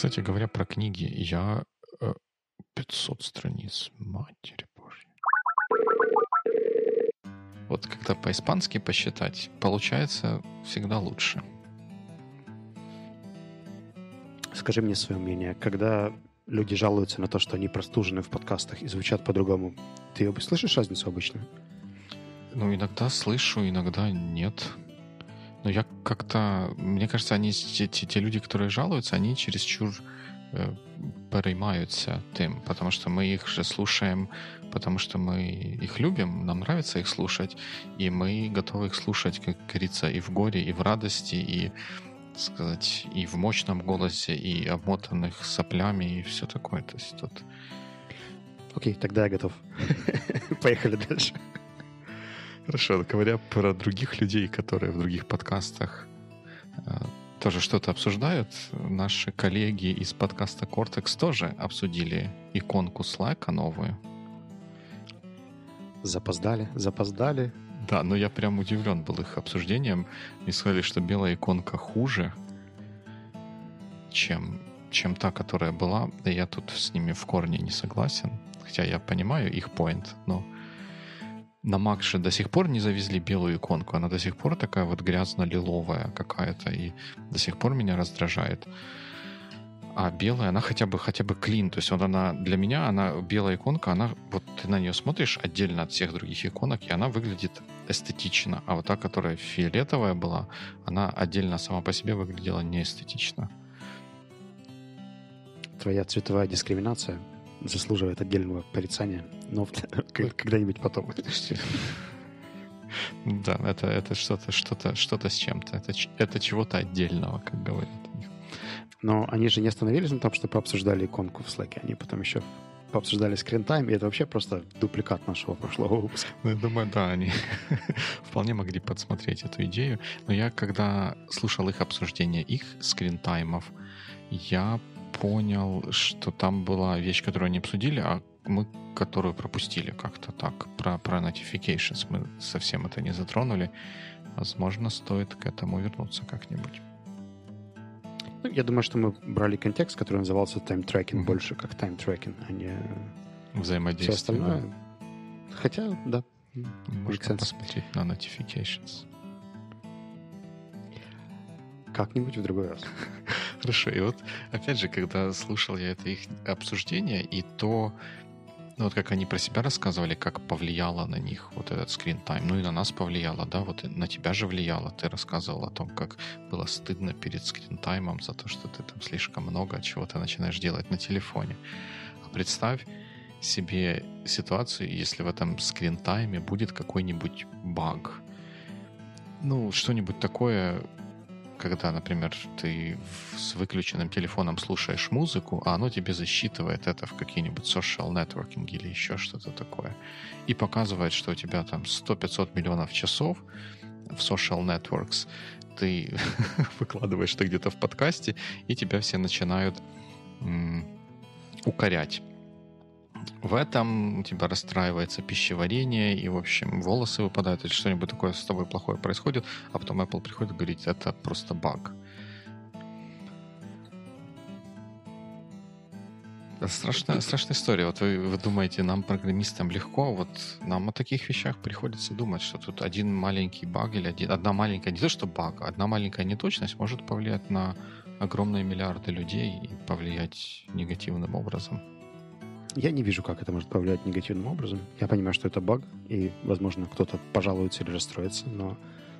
Кстати говоря, про книги. Я 500 страниц, матери божьей. Вот когда по-испански посчитать, получается всегда лучше. Скажи мне свое мнение. Когда люди жалуются на то, что они простужены в подкастах и звучат по-другому, ты слышишь разницу обычно? Ну, иногда слышу, иногда нет. Но я как-то... Мне кажется, они, те, те, те люди, которые жалуются, они чересчур э, переймаются тем, потому что мы их же слушаем, потому что мы их любим, нам нравится их слушать, и мы готовы их слушать, как говорится, и в горе, и в радости, и сказать, и в мощном голосе, и обмотанных соплями, и все такое. То есть тут... Окей, тогда я готов. Поехали дальше. Хорошо, говоря про других людей, которые в других подкастах э, тоже что-то обсуждают, наши коллеги из подкаста Cortex тоже обсудили иконку Slack новую. Запоздали, запоздали. Да, но я прям удивлен был их обсуждением. И сказали, что белая иконка хуже, чем, чем та, которая была. И я тут с ними в корне не согласен. Хотя я понимаю их point, но на же до сих пор не завезли белую иконку. Она до сих пор такая вот грязно-лиловая какая-то. И до сих пор меня раздражает. А белая, она хотя бы хотя бы клин. То есть вот она для меня, она белая иконка, она вот ты на нее смотришь отдельно от всех других иконок, и она выглядит эстетично. А вот та, которая фиолетовая была, она отдельно сама по себе выглядела неэстетично. Твоя цветовая дискриминация заслуживает отдельного порицания, но когда-нибудь потом. Да, это, это что-то, что-то, что-то с чем-то. Это, это чего-то отдельного, как говорят Но они же не остановились на том, что пообсуждали иконку в Slack. Они потом еще пообсуждали скринтайм, и это вообще просто дупликат нашего прошлого выпуска. Ну, я думаю, да, они вполне могли подсмотреть эту идею. Но я, когда слушал их обсуждение их скринтаймов, я понял, что там была вещь, которую они обсудили, а мы которую пропустили как-то так. Про, про notifications мы совсем это не затронули. Возможно, стоит к этому вернуться как-нибудь. Ну, я думаю, что мы брали контекст, который назывался time tracking mm-hmm. больше как time tracking, а не взаимодействие. Все остальное. Да. Хотя, да. Можно посмотреть на notifications. Как-нибудь в другой раз. Хорошо. И вот, опять же, когда слушал я это их обсуждение, и то, ну, вот как они про себя рассказывали, как повлияло на них вот этот скрин-тайм, ну и на нас повлияло, да, вот на тебя же влияло. Ты рассказывал о том, как было стыдно перед скрин-таймом за то, что ты там слишком много чего-то начинаешь делать на телефоне. А представь себе ситуацию, если в этом скрин-тайме будет какой-нибудь баг. Ну, что-нибудь такое, когда, например, ты с выключенным телефоном слушаешь музыку, а оно тебе засчитывает это в какие-нибудь social networking или еще что-то такое, и показывает, что у тебя там 100-500 миллионов часов в social networks, ты выкладываешь это где-то в подкасте, и тебя все начинают укорять в этом у тебя расстраивается пищеварение, и, в общем, волосы выпадают, или что-нибудь такое с тобой плохое происходит, а потом Apple приходит и говорит, это просто баг. Это страшная, страшная история. Вот вы, вы думаете, нам, программистам, легко, вот нам о таких вещах приходится думать, что тут один маленький баг или один, одна маленькая, не то что баг, одна маленькая неточность может повлиять на огромные миллиарды людей и повлиять негативным образом. Я не вижу, как это может повлиять негативным образом. Я понимаю, что это баг, и, возможно, кто-то пожалуется или расстроится, но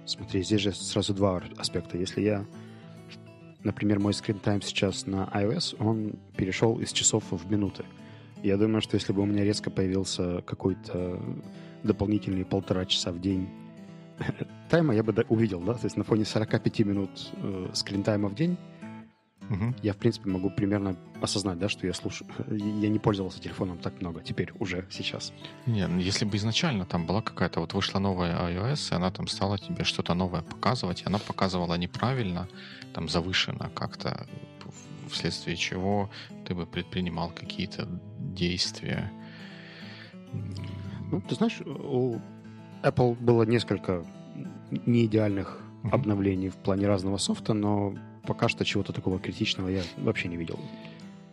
смотри, здесь же сразу два аспекта. Если я, например, мой скрин-тайм сейчас на iOS, он перешел из часов в минуты. Я думаю, что если бы у меня резко появился какой-то дополнительный полтора часа в день тайма, я бы увидел, да, то есть на фоне 45 минут э, скрин-тайма в день угу. я, в принципе, могу примерно осознать, да, что я слушаю. Я не пользовался телефоном так много теперь, уже сейчас. Не, ну, если бы изначально там была какая-то, вот вышла новая iOS, и она там стала тебе что-то новое показывать, и она показывала неправильно, там завышенно как-то, вследствие чего ты бы предпринимал какие-то действия. Ну, ты знаешь, у Apple было несколько неидеальных mm-hmm. обновлений в плане разного софта, но пока что чего-то такого критичного я вообще не видел.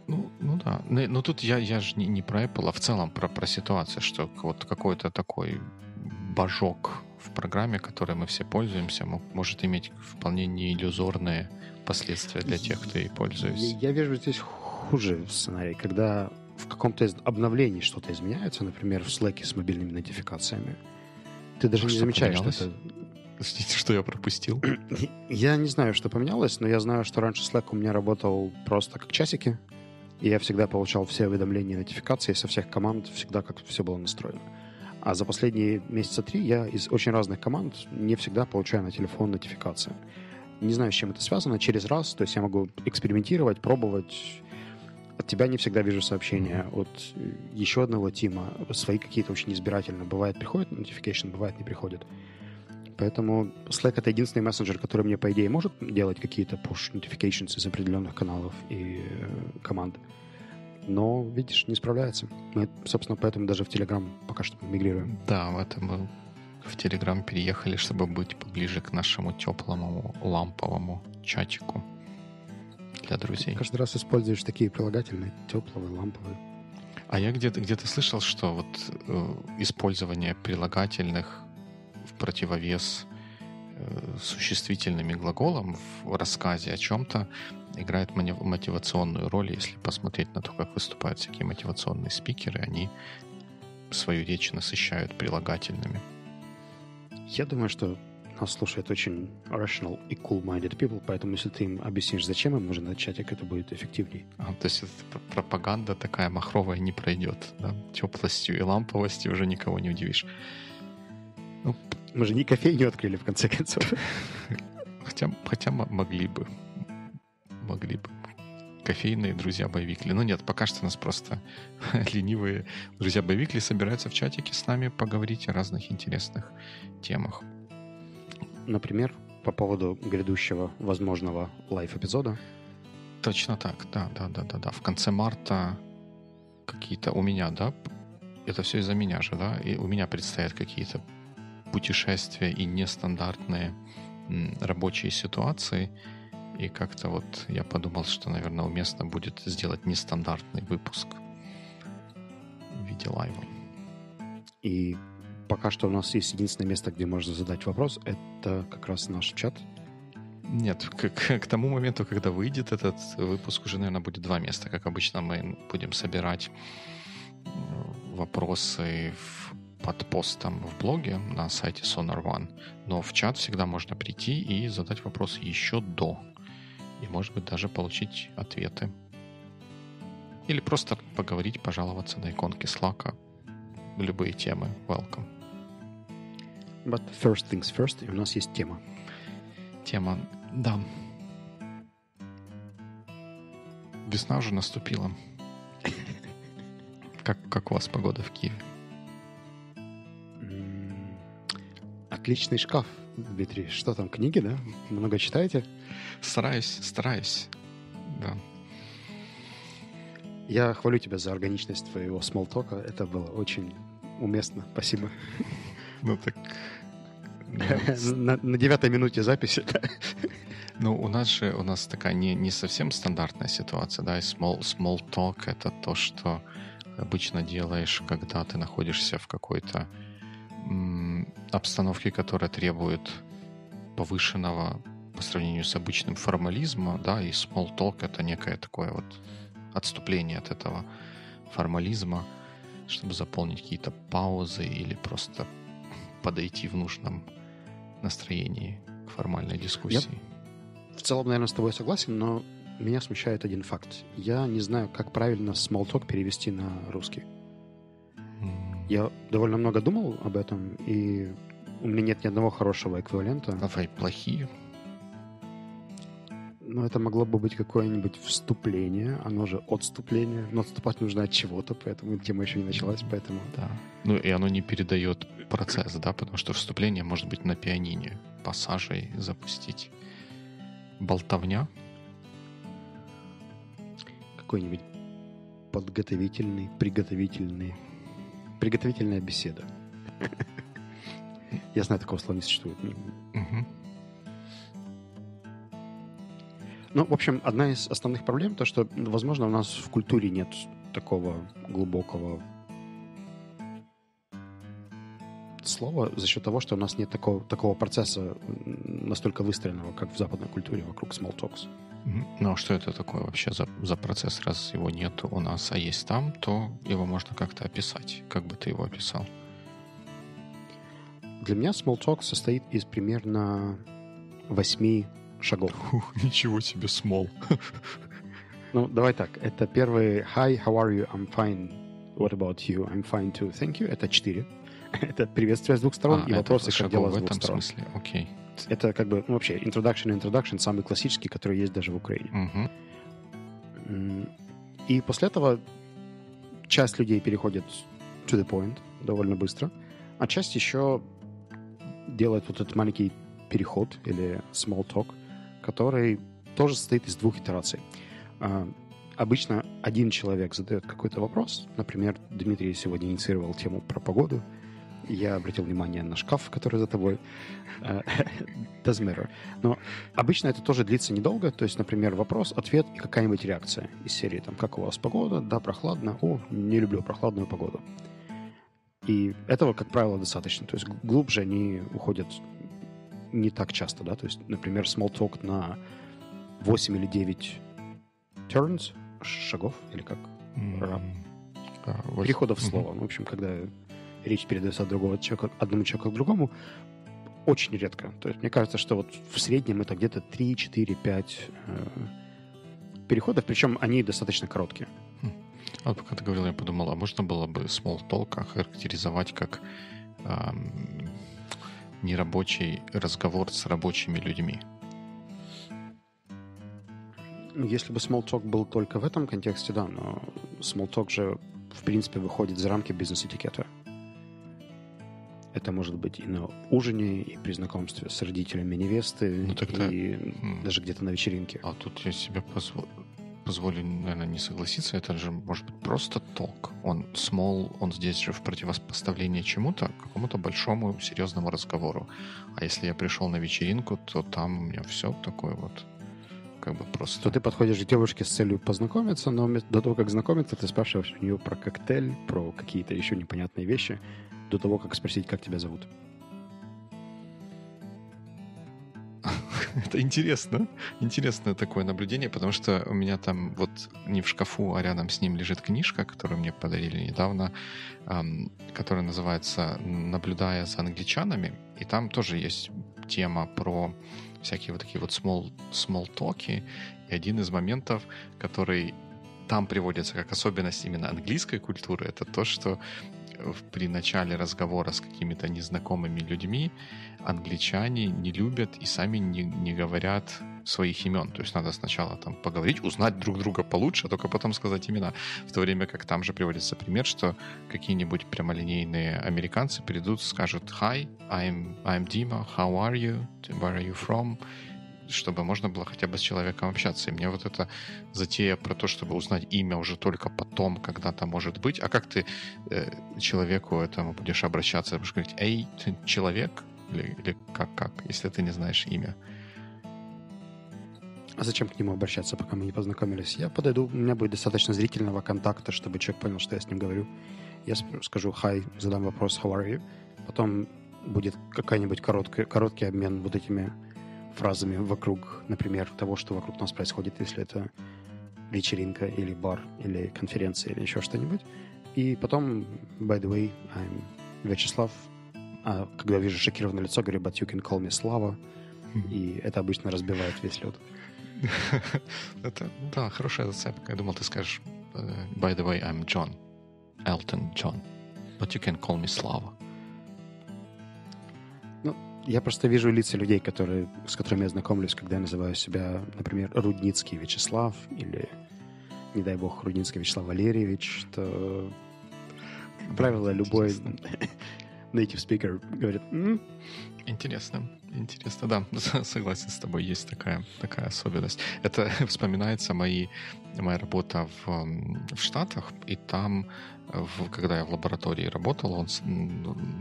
Ну, ну да. Но, но тут я, я же не, не про Apple, а в целом про, про ситуацию, что вот какой-то такой божок в программе, которой мы все пользуемся, может иметь вполне не иллюзорные последствия для тех, кто ей пользуется. Я, я вижу здесь хуже сценарий, когда в каком-то из обновлений что-то изменяется, например, в Slack с мобильными нотификациями. Ты даже а не замечаешь, поменялось? что это... Простите, что я пропустил? Я не знаю, что поменялось, но я знаю, что раньше Slack у меня работал просто как часики, и я всегда получал все уведомления и нотификации со всех команд, всегда как все было настроено. А за последние месяца три я из очень разных команд не всегда получаю на телефон нотификации. Не знаю, с чем это связано. Через раз, то есть я могу экспериментировать, пробовать. От тебя не всегда вижу сообщения. От еще одного тима свои какие-то очень избирательно. Бывает приходит notification, бывает не приходит. Поэтому Slack — это единственный мессенджер, который мне, по идее, может делать какие-то push notifications из определенных каналов и э, команд. Но, видишь, не справляется. Мы, собственно, поэтому даже в Telegram пока что мигрируем. Да, в этом мы в Telegram переехали, чтобы быть поближе к нашему теплому ламповому чатику для друзей. Ты каждый раз используешь такие прилагательные, теплые, ламповые. А я где-то где слышал, что вот э, использование прилагательных в противовес э, существительным глаголом в рассказе о чем-то играет мотивационную роль. Если посмотреть на то, как выступают всякие мотивационные спикеры, они свою речь насыщают прилагательными. Я думаю, что нас слушает очень rational и cool-minded people, поэтому если ты им объяснишь, зачем им нужен этот чатик, это будет эффективнее. А, то есть пропаганда такая махровая не пройдет, да? Теплостью и ламповостью уже никого не удивишь. Мы же не кофейню открыли, в конце концов. Хотя, хотя могли бы. Могли бы. Кофейные друзья Biweekly. Ну нет, пока что у нас просто ленивые друзья Biweekly собираются в чатике с нами поговорить о разных интересных темах. Например, по поводу грядущего возможного live-эпизода. Точно так, да, да, да, да, да. В конце марта какие-то у меня, да, это все из-за меня же, да, и у меня предстоят какие-то путешествия и нестандартные рабочие ситуации. И как-то вот я подумал, что, наверное, уместно будет сделать нестандартный выпуск в виде лайва. И пока что у нас есть единственное место, где можно задать вопрос. Это как раз наш чат. Нет, к, к, к тому моменту, когда выйдет этот выпуск, уже, наверное, будет два места. Как обычно, мы будем собирать вопросы в под постом в блоге на сайте Sonar One, но в чат всегда можно прийти и задать вопросы еще до. И, может быть, даже получить ответы. Или просто поговорить, пожаловаться на иконки Slack. Любые темы. Welcome. But first things first, и у нас есть тема. Тема, да. Весна уже наступила. Как, как у вас погода в Киеве? Отличный шкаф, Дмитрий. Что там, книги, да? Много читаете? Стараюсь, стараюсь. Да. Я хвалю тебя за органичность твоего смолтока. Это было очень уместно. Спасибо. Ну так... На, девятой минуте записи. Ну, у нас же у нас такая не, не совсем стандартная ситуация, да, и small, small talk — это то, что обычно делаешь, когда ты находишься в какой-то обстановки, которая требует повышенного по сравнению с обычным формализма, да, и small talk это некое такое вот отступление от этого формализма, чтобы заполнить какие-то паузы или просто подойти в нужном настроении к формальной дискуссии. Я в целом, наверное, с тобой согласен, но меня смущает один факт. Я не знаю, как правильно small talk перевести на русский. Я довольно много думал об этом, и у меня нет ни одного хорошего эквивалента. Давай плохие. Но это могло бы быть какое-нибудь вступление, оно же отступление. Но отступать нужно от чего-то, поэтому тема еще не началась, поэтому... Да. Ну и оно не передает процесс, да, потому что вступление может быть на пианине, пассажей запустить. Болтовня. Какой-нибудь подготовительный, приготовительный Приготовительная беседа. Я знаю, такого слова не существует. Ну, в общем, одна из основных проблем то, что, возможно, у нас в культуре нет такого глубокого слова за счет того, что у нас нет такого, такого процесса настолько выстроенного, как в западной культуре вокруг small talks. Ну, а что это такое вообще за, за процесс? Раз его нет у нас, а есть там, то его можно как-то описать. Как бы ты его описал? Для меня small talk состоит из примерно восьми шагов. Ух, ничего себе small. ну, давай так. Это первый Hi, how are you? I'm fine. What about you? I'm fine too. Thank you. Это четыре. это приветствие с двух сторон а, и вопросы, как дела с двух сторон. смысле, окей. Это как бы, ну, вообще, introduction introduction самый классический, который есть даже в Украине. Угу. И после этого часть людей переходит to the point довольно быстро, а часть еще делает вот этот маленький переход или small talk, который тоже состоит из двух итераций. А, обычно один человек задает какой-то вопрос. Например, Дмитрий сегодня инициировал тему про погоду – я обратил внимание на шкаф, который за тобой. Э, doesn't matter. Но обычно это тоже длится недолго. То есть, например, вопрос, ответ и какая-нибудь реакция из серии. Там, как у вас погода? Да, прохладно. О, не люблю прохладную погоду. И этого, как правило, достаточно. То есть глубже они уходят не так часто, да. То есть, например, small talk на 8 или 9 turns, шагов, или как? Mm-hmm. Переходов слова. Mm-hmm. В общем, когда речь передается от другого человека, одному человеку к другому, очень редко. То есть мне кажется, что вот в среднем это где-то 3, 4, 5 э, переходов, причем они достаточно короткие. А вот пока ты говорил, я подумал, а можно было бы small talk характеризовать как эм, нерабочий разговор с рабочими людьми? Ну, если бы small talk был только в этом контексте, да, но small talk же, в принципе, выходит за рамки бизнес-этикета. Это может быть и на ужине, и при знакомстве с родителями невесты, ну, тогда... и mm. даже где-то на вечеринке. А тут я себе позволю позволю, наверное, не согласиться, это же может быть просто толк. Он small, он здесь же в противопоставлении чему-то, какому-то большому серьезному разговору. А если я пришел на вечеринку, то там у меня все такое вот как бы просто... То ты подходишь к девушке с целью познакомиться, но до того, как знакомиться, ты спрашиваешь у нее про коктейль, про какие-то еще непонятные вещи, до того, как спросить, как тебя зовут. Это интересно. Интересное такое наблюдение, потому что у меня там вот не в шкафу, а рядом с ним лежит книжка, которую мне подарили недавно, эм, которая называется «Наблюдая за англичанами». И там тоже есть тема про всякие вот такие вот small, small talk. И один из моментов, который там приводится как особенность именно английской культуры, это то, что при начале разговора с какими-то незнакомыми людьми англичане не любят и сами не, не говорят своих имен. То есть надо сначала там поговорить, узнать друг друга получше, а только потом сказать имена. В то время как там же приводится пример, что какие-нибудь прямолинейные американцы придут, скажут «Hi, I'm, I'm Dima, how are you? Where are you from?» Чтобы можно было хотя бы с человеком общаться. И мне вот эта затея про то, чтобы узнать имя уже только потом, когда-то может быть. А как ты э, человеку этому будешь обращаться? Будешь говорить, эй, ты человек? Или, или как, как, если ты не знаешь имя? А зачем к нему обращаться, пока мы не познакомились? Я подойду, у меня будет достаточно зрительного контакта, чтобы человек понял, что я с ним говорю. Я скажу «Hi», задам вопрос «How are you?», потом будет какая-нибудь короткий, короткий обмен вот этими фразами вокруг, например, того, что вокруг нас происходит, если это вечеринка или бар, или конференция, или еще что-нибудь. И потом, by the way, I'm Вячеслав. А когда вижу шокированное лицо, говорю, but you can call me Слава. И это обычно разбивает весь лед. Это, да, хорошая зацепка. Я думал, ты скажешь, э, by the way, I'm John. Elton John. But you can call me Slava. Я просто вижу лица людей, которые, с которыми я знакомлюсь, когда я называю себя, например, Рудницкий Вячеслав или, не дай бог, Рудницкий Вячеслав Валерьевич, то, как правило, любой native speaker говорит М? Интересно, интересно, да, согласен с тобой, есть такая, такая особенность. Это вспоминается мои, моя работа в, в Штатах, и там в, когда я в лаборатории работал он,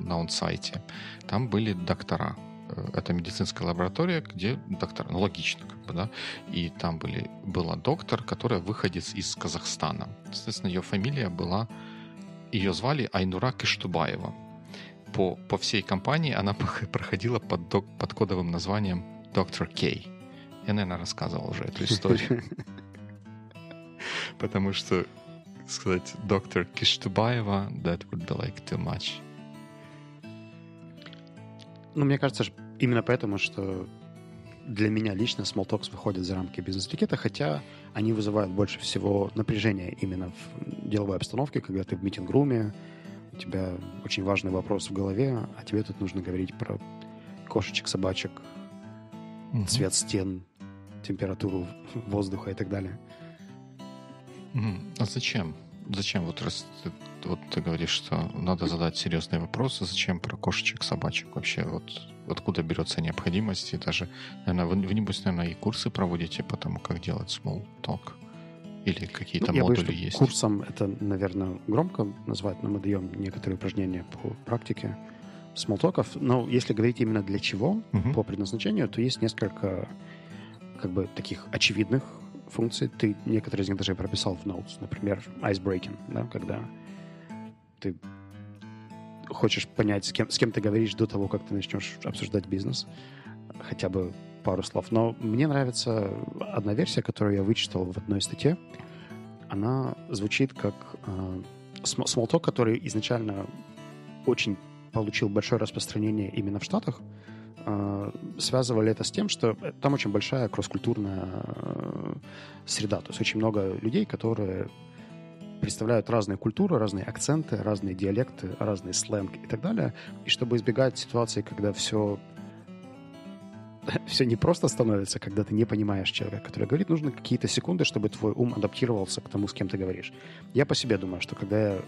на онсайте, там были доктора. э, это медицинская лаборатория, где доктор, ну логично, как бы, да, и там были, была доктор, которая выходец из Казахстана. Соответственно, ее фамилия была, ее звали Айнура Киштубаева. По, по всей компании она проходила под, док, под кодовым названием Доктор Кей. Я, наверное, рассказывал уже эту историю. Потому что сказать доктор Киштубаева, that would be like too much. Ну, мне кажется, именно поэтому, что для меня лично small talks выходят за рамки бизнес-этикета, хотя они вызывают больше всего напряжения именно в деловой обстановке, когда ты в митинг-руме, у тебя очень важный вопрос в голове, а тебе тут нужно говорить про кошечек, собачек, угу. цвет стен, температуру воздуха и так далее. А зачем? Зачем вот раз ты, вот ты говоришь, что надо задать серьезные вопросы, зачем про кошечек, собачек вообще? Вот откуда берется необходимость? И даже, наверное, вы, вы небось, наверное, и курсы проводите по тому, как делать small talk? Или какие-то ну, модули боюсь, есть? Курсом это, наверное, громко назвать, но мы даем некоторые упражнения по практике смолтоков. Но если говорить именно для чего, uh-huh. по предназначению, то есть несколько как бы таких очевидных функций. Ты некоторые из них даже прописал в Notes. Например, icebreaking, да, когда ты хочешь понять, с кем, с кем ты говоришь до того, как ты начнешь обсуждать бизнес. Хотя бы пару слов. Но мне нравится одна версия, которую я вычитал в одной статье. Она звучит как э, small talk, который изначально очень получил большое распространение именно в Штатах. Э, связывали это с тем, что там очень большая кросс-культурная э, среда. То есть очень много людей, которые представляют разные культуры, разные акценты, разные диалекты, разный сленг и так далее. И чтобы избегать ситуации, когда все все не просто становится, когда ты не понимаешь человека, который говорит, нужно какие-то секунды, чтобы твой ум адаптировался к тому, с кем ты говоришь. Я по себе думаю, что когда я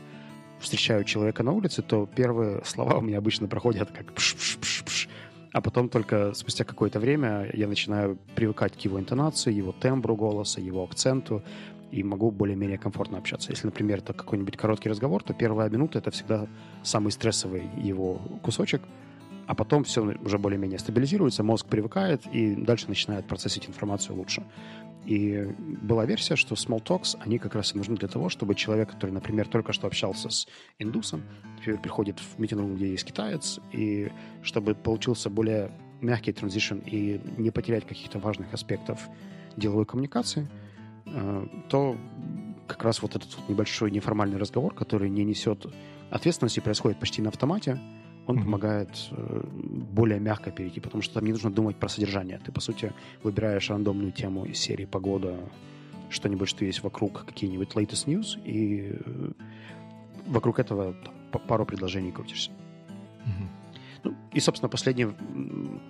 встречаю человека на улице, то первые слова у меня обычно проходят как пш-пш-пш-пш, а потом только спустя какое-то время я начинаю привыкать к его интонации, его тембру голоса, его акценту, и могу более-менее комфортно общаться. Если, например, это какой-нибудь короткий разговор, то первая минута — это всегда самый стрессовый его кусочек, а потом все уже более-менее стабилизируется, мозг привыкает, и дальше начинает процессить информацию лучше. И была версия, что small talks, они как раз и нужны для того, чтобы человек, который, например, только что общался с индусом, теперь приходит в митинг где есть китаец, и чтобы получился более мягкий транзишн и не потерять каких-то важных аспектов деловой коммуникации, э, то как раз вот этот небольшой неформальный разговор, который не несет ответственности, происходит почти на автомате, он mm-hmm. помогает э, более мягко перейти, потому что там не нужно думать про содержание. Ты, по сути, выбираешь рандомную тему из серии «Погода», что-нибудь, что есть вокруг, какие-нибудь latest news, и э, вокруг этого там, пару предложений крутишься. Mm-hmm. Ну, и, собственно, последний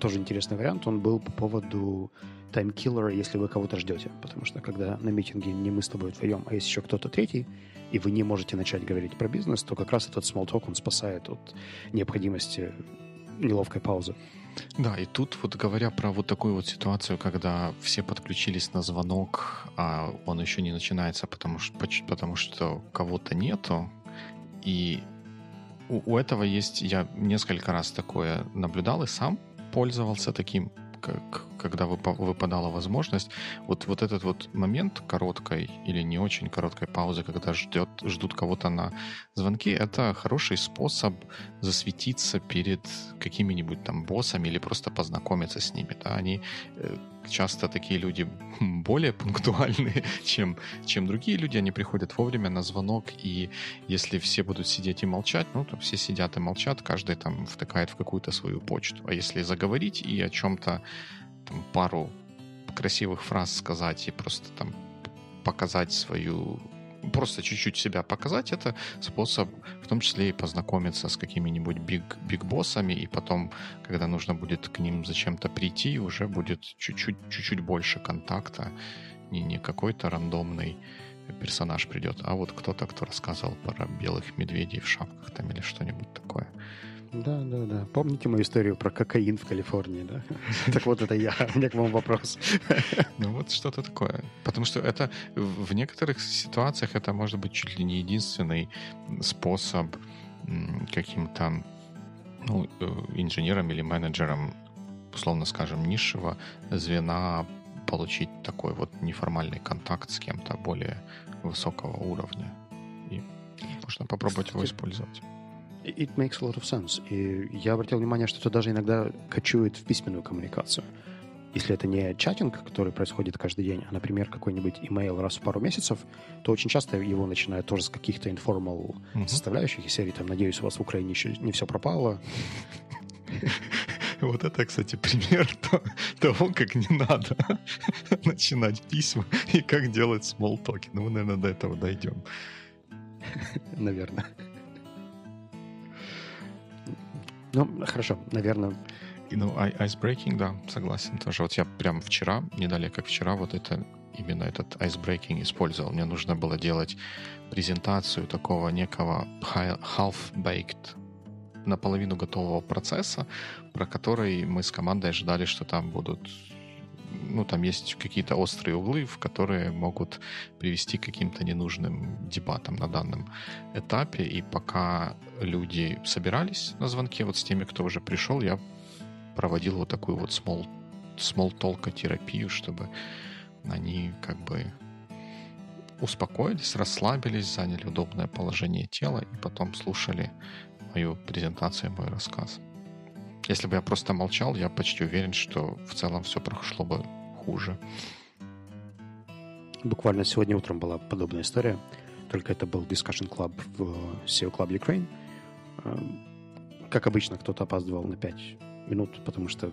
тоже интересный вариант, он был по поводу таймкиллера, если вы кого-то ждете. Потому что когда на митинге не мы с тобой вдвоем, а есть еще кто-то третий, и вы не можете начать говорить про бизнес, то как раз этот small talk, он спасает от необходимости неловкой паузы. Да, и тут вот говоря про вот такую вот ситуацию, когда все подключились на звонок, а он еще не начинается, потому что, потому что кого-то нету, и у, у этого есть, я несколько раз такое наблюдал и сам пользовался таким как, когда выпадала возможность, вот, вот этот вот момент короткой или не очень короткой паузы, когда ждет, ждут кого-то на звонки, это хороший способ засветиться перед какими-нибудь там боссами или просто познакомиться с ними. Да? Они э, часто такие люди более пунктуальные, чем, чем другие люди. Они приходят вовремя на звонок, и если все будут сидеть и молчать, ну, то все сидят и молчат, каждый там втыкает в какую-то свою почту. А если заговорить и о чем-то там, пару красивых фраз сказать и просто там показать свою просто чуть-чуть себя показать, это способ в том числе и познакомиться с какими-нибудь биг, биг-боссами, и потом, когда нужно будет к ним зачем-то прийти, уже будет чуть-чуть, чуть-чуть больше контакта, не, не какой-то рандомный персонаж придет, а вот кто-то, кто рассказывал про белых медведей в шапках там или что-нибудь такое. Да, да, да. Помните мою историю про кокаин в Калифорнии, да? Так вот это я. У меня к вам вопрос. Ну вот что-то такое. Потому что это в некоторых ситуациях это может быть чуть ли не единственный способ каким-то ну, э, инженерам или менеджерам условно скажем, низшего звена получить такой вот неформальный контакт с кем-то более высокого уровня. И можно попробовать его использовать. It makes a lot of sense. И я обратил внимание, что это даже иногда кочует в письменную коммуникацию. Если это не чатинг, который происходит каждый день, а, например, какой-нибудь имейл раз в пару месяцев, то очень часто его начинают тоже с каких-то informal mm-hmm. составляющих из серии, там, надеюсь, у вас в Украине еще не все пропало. Вот это, кстати, пример того, как не надо начинать письма и как делать смолтоки. Ну, мы, наверное, до этого дойдем. Наверное. Ну, хорошо, наверное. И, ну, icebreaking, да, согласен тоже. Вот я прям вчера, не далее как вчера, вот это именно этот icebreaking использовал. Мне нужно было делать презентацию такого некого half-baked наполовину готового процесса, про который мы с командой ожидали, что там будут ну, там есть какие-то острые углы, в которые могут привести к каким-то ненужным дебатам на данном этапе. И пока люди собирались на звонке вот с теми, кто уже пришел, я проводил вот такую вот small, small терапию, чтобы они как бы успокоились, расслабились, заняли удобное положение тела и потом слушали мою презентацию, мой рассказ. Если бы я просто молчал, я почти уверен, что в целом все прошло бы хуже. Буквально сегодня утром была подобная история, только это был Discussion Club в SEO Club Ukraine. Как обычно, кто-то опаздывал на 5 минут, потому что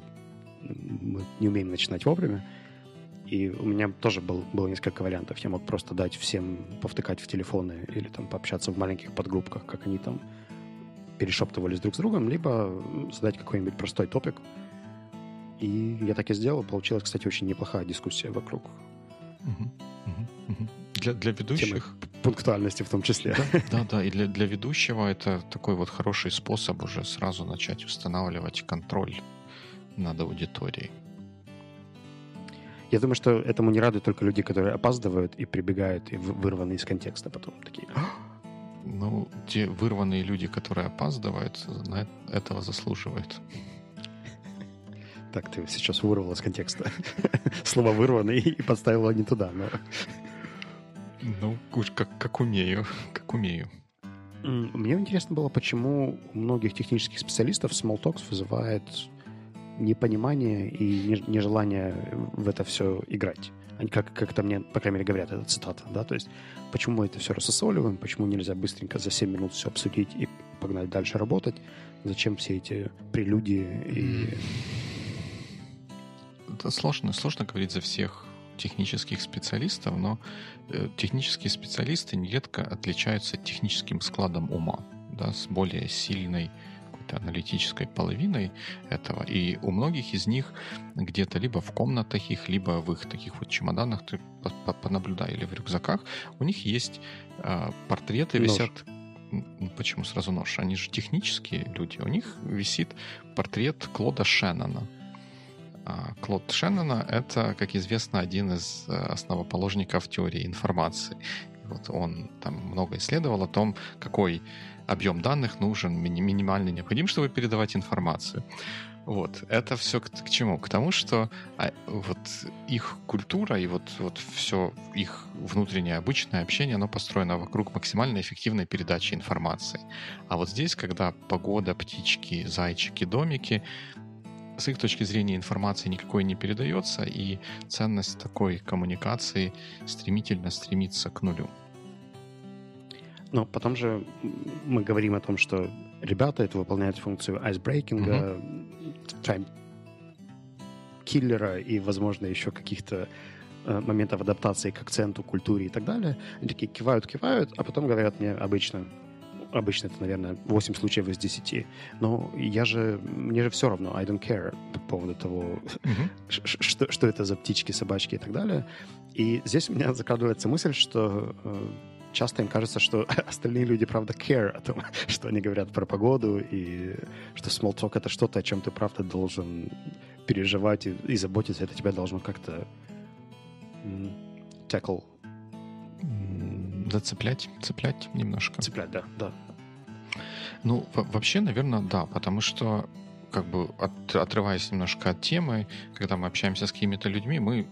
мы не умеем начинать вовремя. И у меня тоже был, было несколько вариантов. Я мог просто дать всем повтыкать в телефоны или там пообщаться в маленьких подгруппках, как они там перешептывались друг с другом, либо задать какой-нибудь простой топик. И я так и сделал. Получилась, кстати, очень неплохая дискуссия вокруг. Для, для ведущих... пунктуальности в том числе. Да, да, да. И для, для ведущего это такой вот хороший способ уже сразу начать устанавливать контроль над аудиторией. Я думаю, что этому не радуют только люди, которые опаздывают и прибегают и вырваны из контекста потом. Такие, ну, те вырванные люди, которые опаздывают, на этого заслуживают. Так, ты сейчас вырвал из контекста слово «вырванный» и подставила не туда. Но... Ну, как, как умею, как умею. Мне интересно было, почему у многих технических специалистов small talks вызывает непонимание и нежелание в это все играть. Как, как это мне, по крайней мере, говорят, это цитата, да, то есть почему мы это все рассосоливаем, почему нельзя быстренько за 7 минут все обсудить и погнать дальше работать, зачем все эти прелюдии и... Это сложно, сложно говорить за всех технических специалистов, но э, технические специалисты нередко отличаются техническим складом ума, да, с более сильной какой-то аналитической половиной этого. И у многих из них где-то либо в комнатах их, либо в их таких вот чемоданах, ты понаблюдай, или в рюкзаках, у них есть э, портреты, нож. висят почему сразу нож? Они же технические люди. У них висит портрет Клода Шеннона. А, Клод Шеннона — это, как известно, один из э, основоположников теории информации. Вот он там много исследовал о том, какой объем данных нужен, мини- минимально необходим, чтобы передавать информацию. Вот. Это все к, к чему? К тому, что а, вот их культура и вот, вот все их внутреннее обычное общение, оно построено вокруг максимально эффективной передачи информации. А вот здесь, когда погода, птички, зайчики, домики, с их точки зрения информации никакой не передается, и ценность такой коммуникации стремительно стремится к нулю. Но потом же мы говорим о том, что ребята это выполняют функцию айсбрейкинга, uh-huh. киллера и, возможно, еще каких-то э, моментов адаптации к акценту, культуре и так далее. Они такие кивают, кивают, а потом говорят мне обычно, обычно это, наверное, 8 случаев из 10. Но я же, мне же все равно, I don't care по поводу того, что, что это за птички, собачки и так далее. И здесь у меня закрадывается мысль, что э, часто им кажется, что остальные люди, правда, care о том, что они говорят про погоду, и что small talk — это что-то, о чем ты, правда, должен переживать и, и заботиться. Это тебя должно как-то tackle. Зацеплять, цеплять немножко. Цеплять, да, да. Ну, вообще, наверное, да, потому что как бы от, отрываясь немножко от темы, когда мы общаемся с какими-то людьми, мы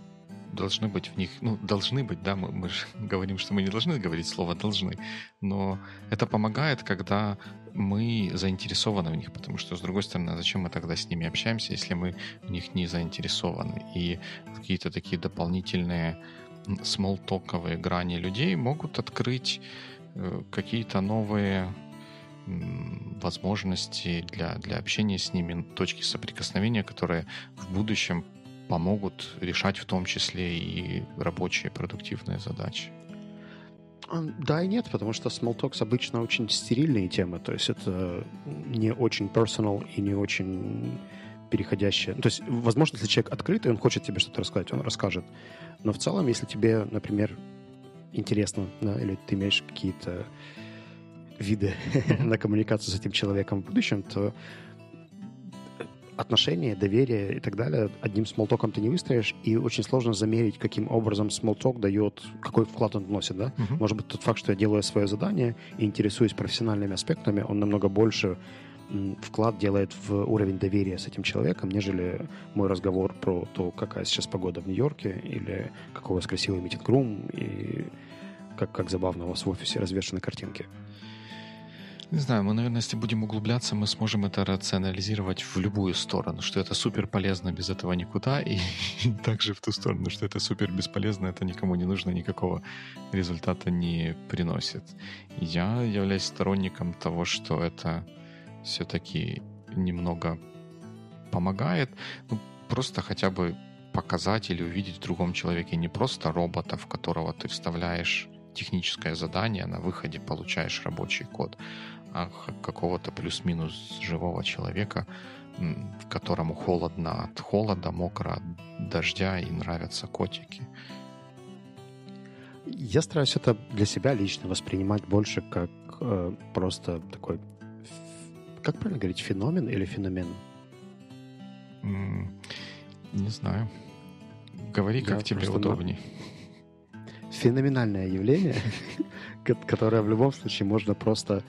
должны быть в них, ну, должны быть, да, мы, мы же говорим, что мы не должны говорить слово «должны», но это помогает, когда мы заинтересованы в них, потому что, с другой стороны, а зачем мы тогда с ними общаемся, если мы в них не заинтересованы? И какие-то такие дополнительные смолтоковые грани людей могут открыть э, какие-то новые возможности для, для общения с ними, точки соприкосновения, которые в будущем помогут решать в том числе и рабочие продуктивные задачи. Да и нет, потому что small talks обычно очень стерильные темы, то есть это не очень personal и не очень переходящее. То есть, возможно, если человек открытый, он хочет тебе что-то рассказать, он расскажет. Но в целом, если тебе, например, интересно, да, или ты имеешь какие-то виды на коммуникацию с этим человеком в будущем, то отношения, доверие и так далее одним смолтоком ты не выстроишь, и очень сложно замерить, каким образом смолток дает, какой вклад он вносит, да? Uh-huh. Может быть, тот факт, что я делаю свое задание и интересуюсь профессиональными аспектами, он намного больше вклад делает в уровень доверия с этим человеком, нежели мой разговор про то, какая сейчас погода в Нью-Йорке, или какой у вас красивый митинг-рум, и как, как забавно у вас в офисе развешаны картинки. Не знаю, мы, наверное, если будем углубляться, мы сможем это рационализировать в любую сторону, что это супер полезно, без этого никуда, и, также в ту сторону, что это супер бесполезно, это никому не нужно, никакого результата не приносит. Я являюсь сторонником того, что это все-таки немного помогает, ну, просто хотя бы показать или увидеть в другом человеке не просто робота, в которого ты вставляешь техническое задание, на выходе получаешь рабочий код, какого-то плюс-минус живого человека, которому холодно от холода, мокро от дождя и нравятся котики. Я стараюсь это для себя лично воспринимать больше как э, просто такой, как правильно говорить, феномен или феномен? Не знаю. Говори, как Я тебе удобней. Феноменальное явление, которое в любом случае можно просто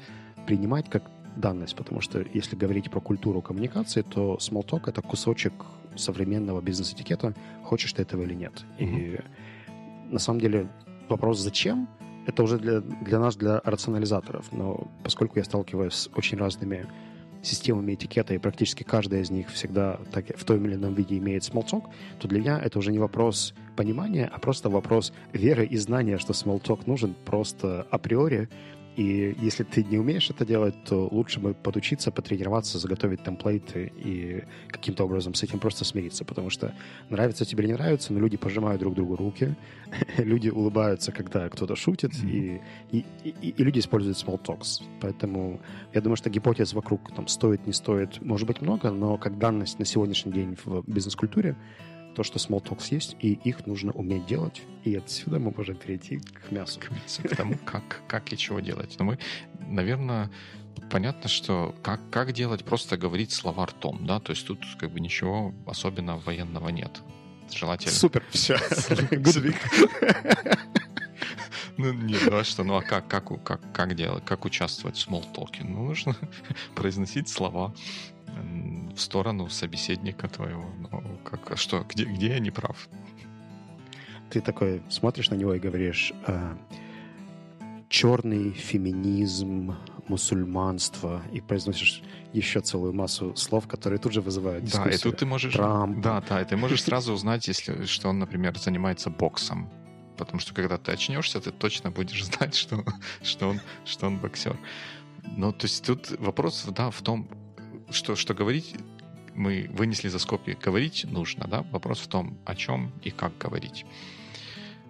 принимать как данность, потому что если говорить про культуру коммуникации, то talk — это кусочек современного бизнес-этикета, хочешь ты этого или нет. Mm-hmm. И на самом деле вопрос «зачем?» — это уже для, для нас, для рационализаторов. Но поскольку я сталкиваюсь с очень разными системами этикета, и практически каждая из них всегда так, в том или ином виде имеет talk, то для меня это уже не вопрос понимания, а просто вопрос веры и знания, что talk нужен просто априори, и если ты не умеешь это делать, то лучше бы подучиться, потренироваться, заготовить темплейты и каким-то образом с этим просто смириться. Потому что нравится тебе или не нравится, но люди пожимают друг другу руки, люди улыбаются, когда кто-то шутит, mm-hmm. и, и, и, и люди используют small talks. Поэтому я думаю, что гипотез вокруг там, стоит, не стоит, может быть много, но как данность на сегодняшний день в бизнес-культуре то, что small talks есть, и их нужно уметь делать. И отсюда мы можем перейти к мясу. К мясу, к тому, как, как и чего делать. Но мы, наверное, понятно, что как, как делать, просто говорить слова ртом, да, то есть тут как бы ничего особенно военного нет. Желательно. Супер, все. Ну, не, ну а что, ну а как, как, как, как делать, как участвовать в смолтоке? Ну, нужно произносить слова в сторону собеседника твоего. Ну, как, а что, где, где я не прав? Ты такой смотришь на него и говоришь, э, черный феминизм, мусульманство, и произносишь еще целую массу слов, которые тут же вызывают дискуссию. Да, и тут ты можешь... Трамп. Да, да, и ты можешь сразу узнать, если, что он, например, занимается боксом. Потому что когда ты очнешься, ты точно будешь знать, что, что, он, что он боксер. Ну, то есть тут вопрос, да, в том, что, что говорить мы вынесли за скобки. Говорить нужно, да? Вопрос в том, о чем и как говорить.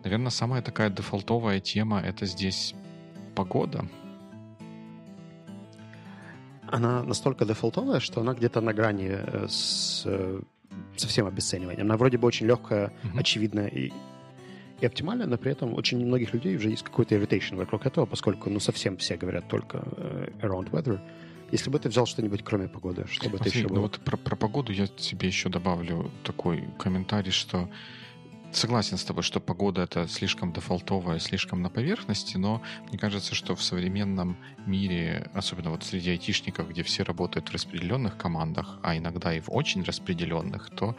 Наверное, самая такая дефолтовая тема — это здесь погода. Она настолько дефолтовая, что она где-то на грани э, с э, совсем обесцениванием. Она вроде бы очень легкая, uh-huh. очевидная и, и оптимальная, но при этом очень многих людей уже есть какой-то irritation вокруг этого, поскольку ну совсем все говорят только uh, around weather. Если бы ты взял что-нибудь кроме погоды, что бы это еще ну было? Вот про, про погоду я себе еще добавлю такой комментарий, что согласен с тобой, что погода это слишком дефолтовая, слишком на поверхности, но мне кажется, что в современном мире, особенно вот среди айтишников, где все работают в распределенных командах, а иногда и в очень распределенных, то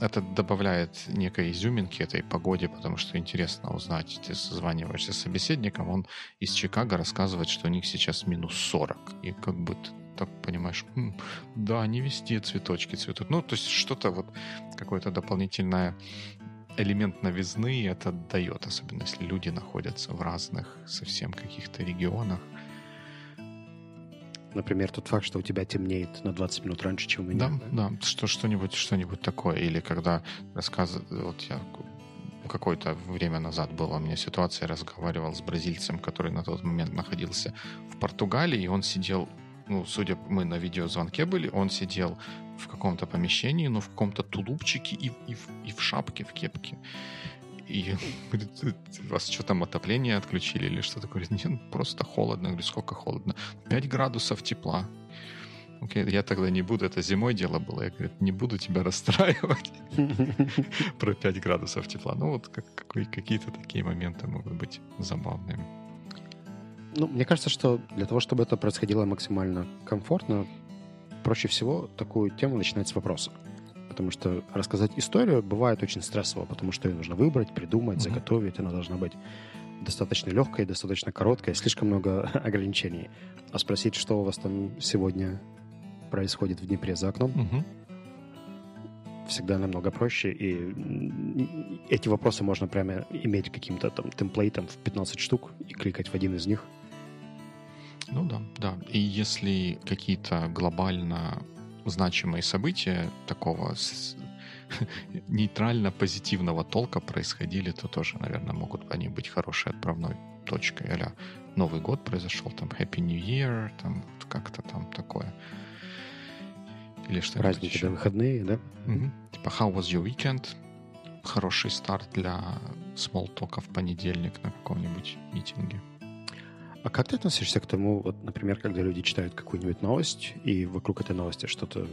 это добавляет некой изюминки этой погоде, потому что интересно узнать. Ты созваниваешься с собеседником, он из Чикаго рассказывает, что у них сейчас минус 40. И как бы ты так понимаешь, да, не везде цветочки цветут. Ну, то есть что-то вот, какое-то дополнительное элемент новизны это дает, особенно если люди находятся в разных совсем каких-то регионах. Например, тот факт, что у тебя темнеет на 20 минут раньше, чем у меня. Да, да, что, что-нибудь, что-нибудь такое. Или когда рассказывают, вот я какое-то время назад была у меня ситуация, я разговаривал с бразильцем, который на тот момент находился в Португалии, и он сидел ну, судя, мы на видеозвонке были, он сидел в каком-то помещении, но в каком-то тулупчике и, и, и в шапке, в кепке. И говорит, вас что там, отопление отключили или что такое? Говорит, нет, просто холодно. Я говорю, сколько холодно? 5 градусов тепла. Окей, я тогда не буду, это зимой дело было, я, говорю, не буду тебя расстраивать про 5 градусов тепла. Ну вот как, какие-то такие моменты могут быть забавными. Ну, мне кажется, что для того, чтобы это происходило максимально комфортно, проще всего такую тему начинать с вопроса. Потому что рассказать историю бывает очень стрессово, потому что ее нужно выбрать, придумать, mm-hmm. заготовить. Она должна быть достаточно легкой, достаточно короткой, слишком много ограничений. А спросить, что у вас там сегодня происходит в Днепре за окном, mm-hmm всегда намного проще, и эти вопросы можно прямо иметь каким-то там темплейтом в 15 штук и кликать в один из них. Ну да, да. И если какие-то глобально значимые события такого нейтрально-позитивного толка происходили, то тоже, наверное, могут они быть хорошей отправной точкой. Аля Новый год произошел, там Happy New Year, там как-то там такое. Или что Праздники, еще. выходные, да? Угу. Типа How was your weekend? Хороший старт для talk в понедельник на каком-нибудь митинге. А как ты относишься к тому, вот, например, когда люди читают какую-нибудь новость, и вокруг этой новости что-то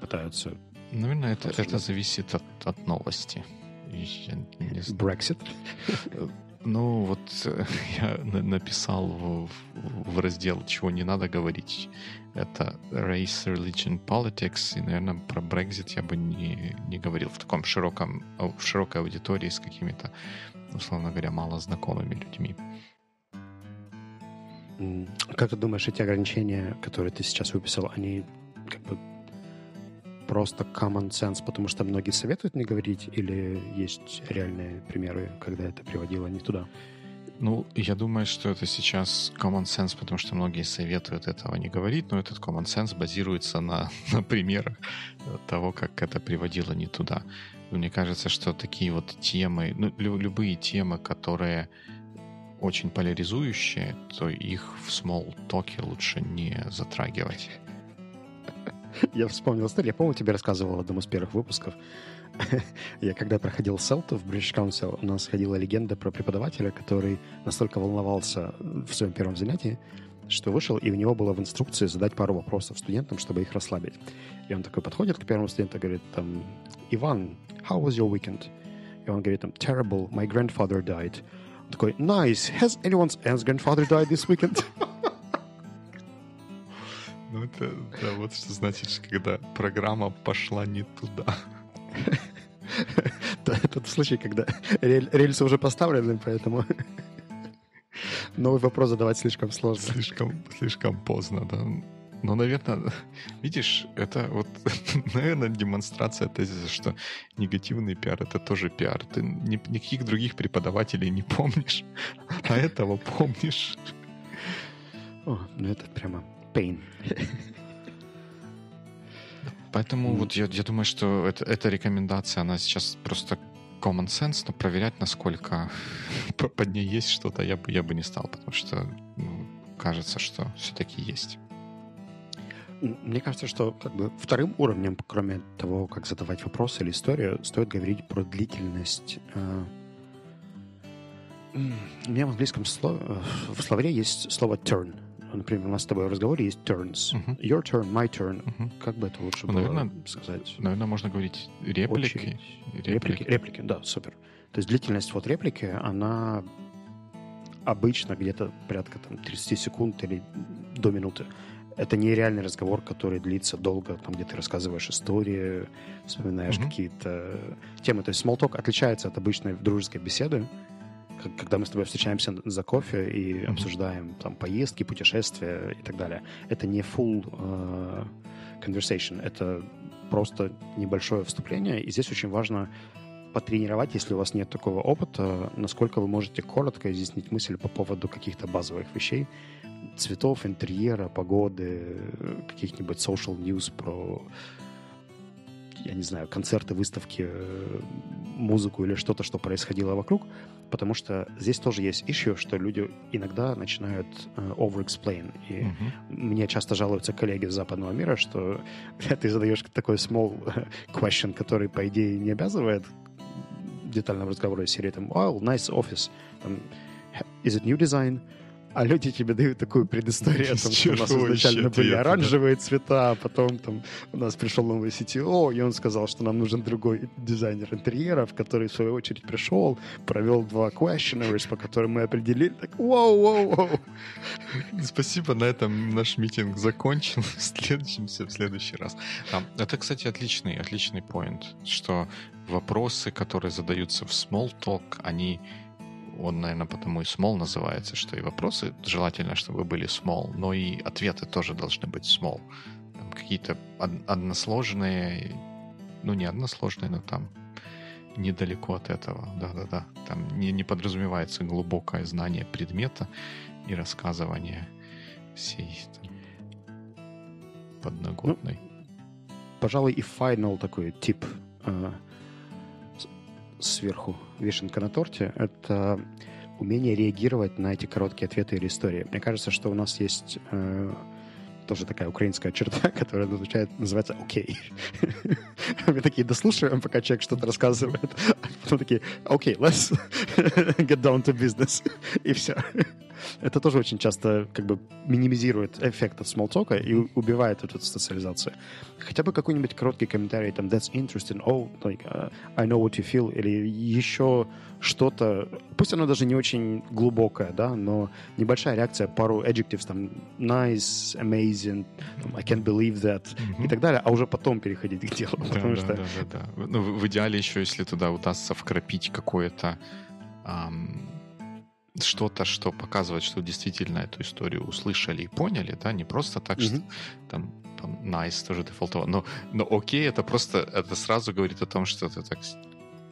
пытаются... Наверное, это, это зависит от, от новости. Брексит? Ну, вот я написал в, в раздел «Чего не надо говорить». Это Race, Religion, Politics. И, наверное, про Brexit я бы не, не говорил в таком широком, в широкой аудитории с какими-то, условно говоря, мало знакомыми людьми. Как ты думаешь, эти ограничения, которые ты сейчас выписал, они как бы просто common sense, потому что многие советуют не говорить, или есть реальные примеры, когда это приводило не туда? Ну, я думаю, что это сейчас common sense, потому что многие советуют этого не говорить, но этот common sense базируется на, на примерах того, как это приводило не туда. Мне кажется, что такие вот темы, ну, лю- любые темы, которые очень поляризующие, то их в small talk лучше не затрагивать. Я вспомнил историю. Я, помню, тебе рассказывал в одном из первых выпусков. Я когда проходил селту в British Council, у нас ходила легенда про преподавателя, который настолько волновался в своем первом занятии, что вышел, и у него было в инструкции задать пару вопросов студентам, чтобы их расслабить. И он такой подходит к первому студенту и говорит, там, Иван, how was your weekend? И он говорит, там, terrible, my grandfather died такой, nice, has anyone's grandfather died this weekend? Ну, это да, вот что значит, когда программа пошла не туда. Это случай, когда рельсы уже поставлены, поэтому новый вопрос задавать слишком сложно. Слишком, слишком поздно, да. Но, наверное, видишь, это вот, наверное, демонстрация тезиса, что негативный пиар — это тоже пиар. Ты ни, никаких других преподавателей не помнишь, а этого помнишь. О, ну это прямо pain. Поэтому mm. вот я, я думаю, что это, эта рекомендация, она сейчас просто common sense, но проверять, насколько под ней есть что-то, я бы, я бы не стал, потому что ну, кажется, что все-таки есть. Мне кажется, что как бы вторым уровнем, кроме того, как задавать вопросы или историю, стоит говорить про длительность. Э, у меня в английском слове, в словаре есть слово turn. например, у нас с тобой в разговоре есть turns. Мгм. Your turn, my turn. Мгм. Как бы это лучше Ну, было наверное, сказать? Наверное, можно говорить реплики. Очередь. Реплики, реплики, да, супер. То есть длительность вот реплики, она обычно где-то порядка там 30 секунд или до минуты. Это не реальный разговор, который длится долго, там, где ты рассказываешь истории, вспоминаешь Мгм. какие-то темы. То есть talk отличается от обычной дружеской беседы, когда мы с тобой встречаемся за кофе и Мгм. обсуждаем там поездки, путешествия и так далее. Это не full э, conversation, это просто небольшое вступление, и здесь очень важно потренировать, если у вас нет такого опыта, насколько вы можете коротко изъяснить мысль по поводу каких-то базовых вещей, цветов, интерьера, погоды, каких-нибудь social news про, я не знаю, концерты, выставки, музыку или что-то, что происходило вокруг, потому что здесь тоже есть issue, что люди иногда начинают э, over-explain, и Мгм. мне часто жалуются коллеги из западного мира, что ты задаешь такой small question, который, по идее, не обязывает детального разговора из серии там, wow, nice office, там, is it new design? А люди тебе дают такую предысторию о том, что у нас изначально были оранжевые цвета, а потом там у нас пришел новый CTO, и он сказал, что нам нужен другой дизайнер интерьеров, который, в свою очередь, пришел, провел два questionnaires, по которым мы определили, так, воу, воу, воу. Спасибо, на этом наш митинг закончен. Встретимся в следующий раз. Это, кстати, отличный, отличный point, что вопросы, которые задаются в small talk, они он, наверное, потому и small называется, что и вопросы желательно, чтобы были small, но и ответы тоже должны быть small. Там какие-то од- односложные, ну не односложные, но там недалеко от этого. Да-да-да. Там не, не подразумевается глубокое знание предмета и рассказывание всей там, подноготной. пожалуй, и final такой тип с- сверху вишенка на торте — это умение реагировать на эти короткие ответы или истории. Мне кажется, что у нас есть э, тоже такая украинская черта, которая называется, называется «окей». Мы такие дослушиваем, пока человек что-то рассказывает, а потом такие «окей, let's get down to business». И все. Это тоже очень часто как бы минимизирует эффект от смолтока и убивает эту социализацию. Хотя бы какой-нибудь короткий комментарий, там, that's interesting, oh, like, uh, I know what you feel, или еще что-то, пусть оно даже не очень глубокое, да, но небольшая реакция, пару adjectives, там, nice, amazing, там, I can't believe that, Мгм. и так далее, а уже потом переходить к делу, Да, потому да, что... да, да, да. Ну, в идеале еще, если туда удастся вкрапить какое-то что-то, что показывает, что действительно эту историю услышали и поняли, да, не просто так, что Мгм. там там, nice тоже дефолтово, но, но окей, это просто, это сразу говорит о том, что ты так,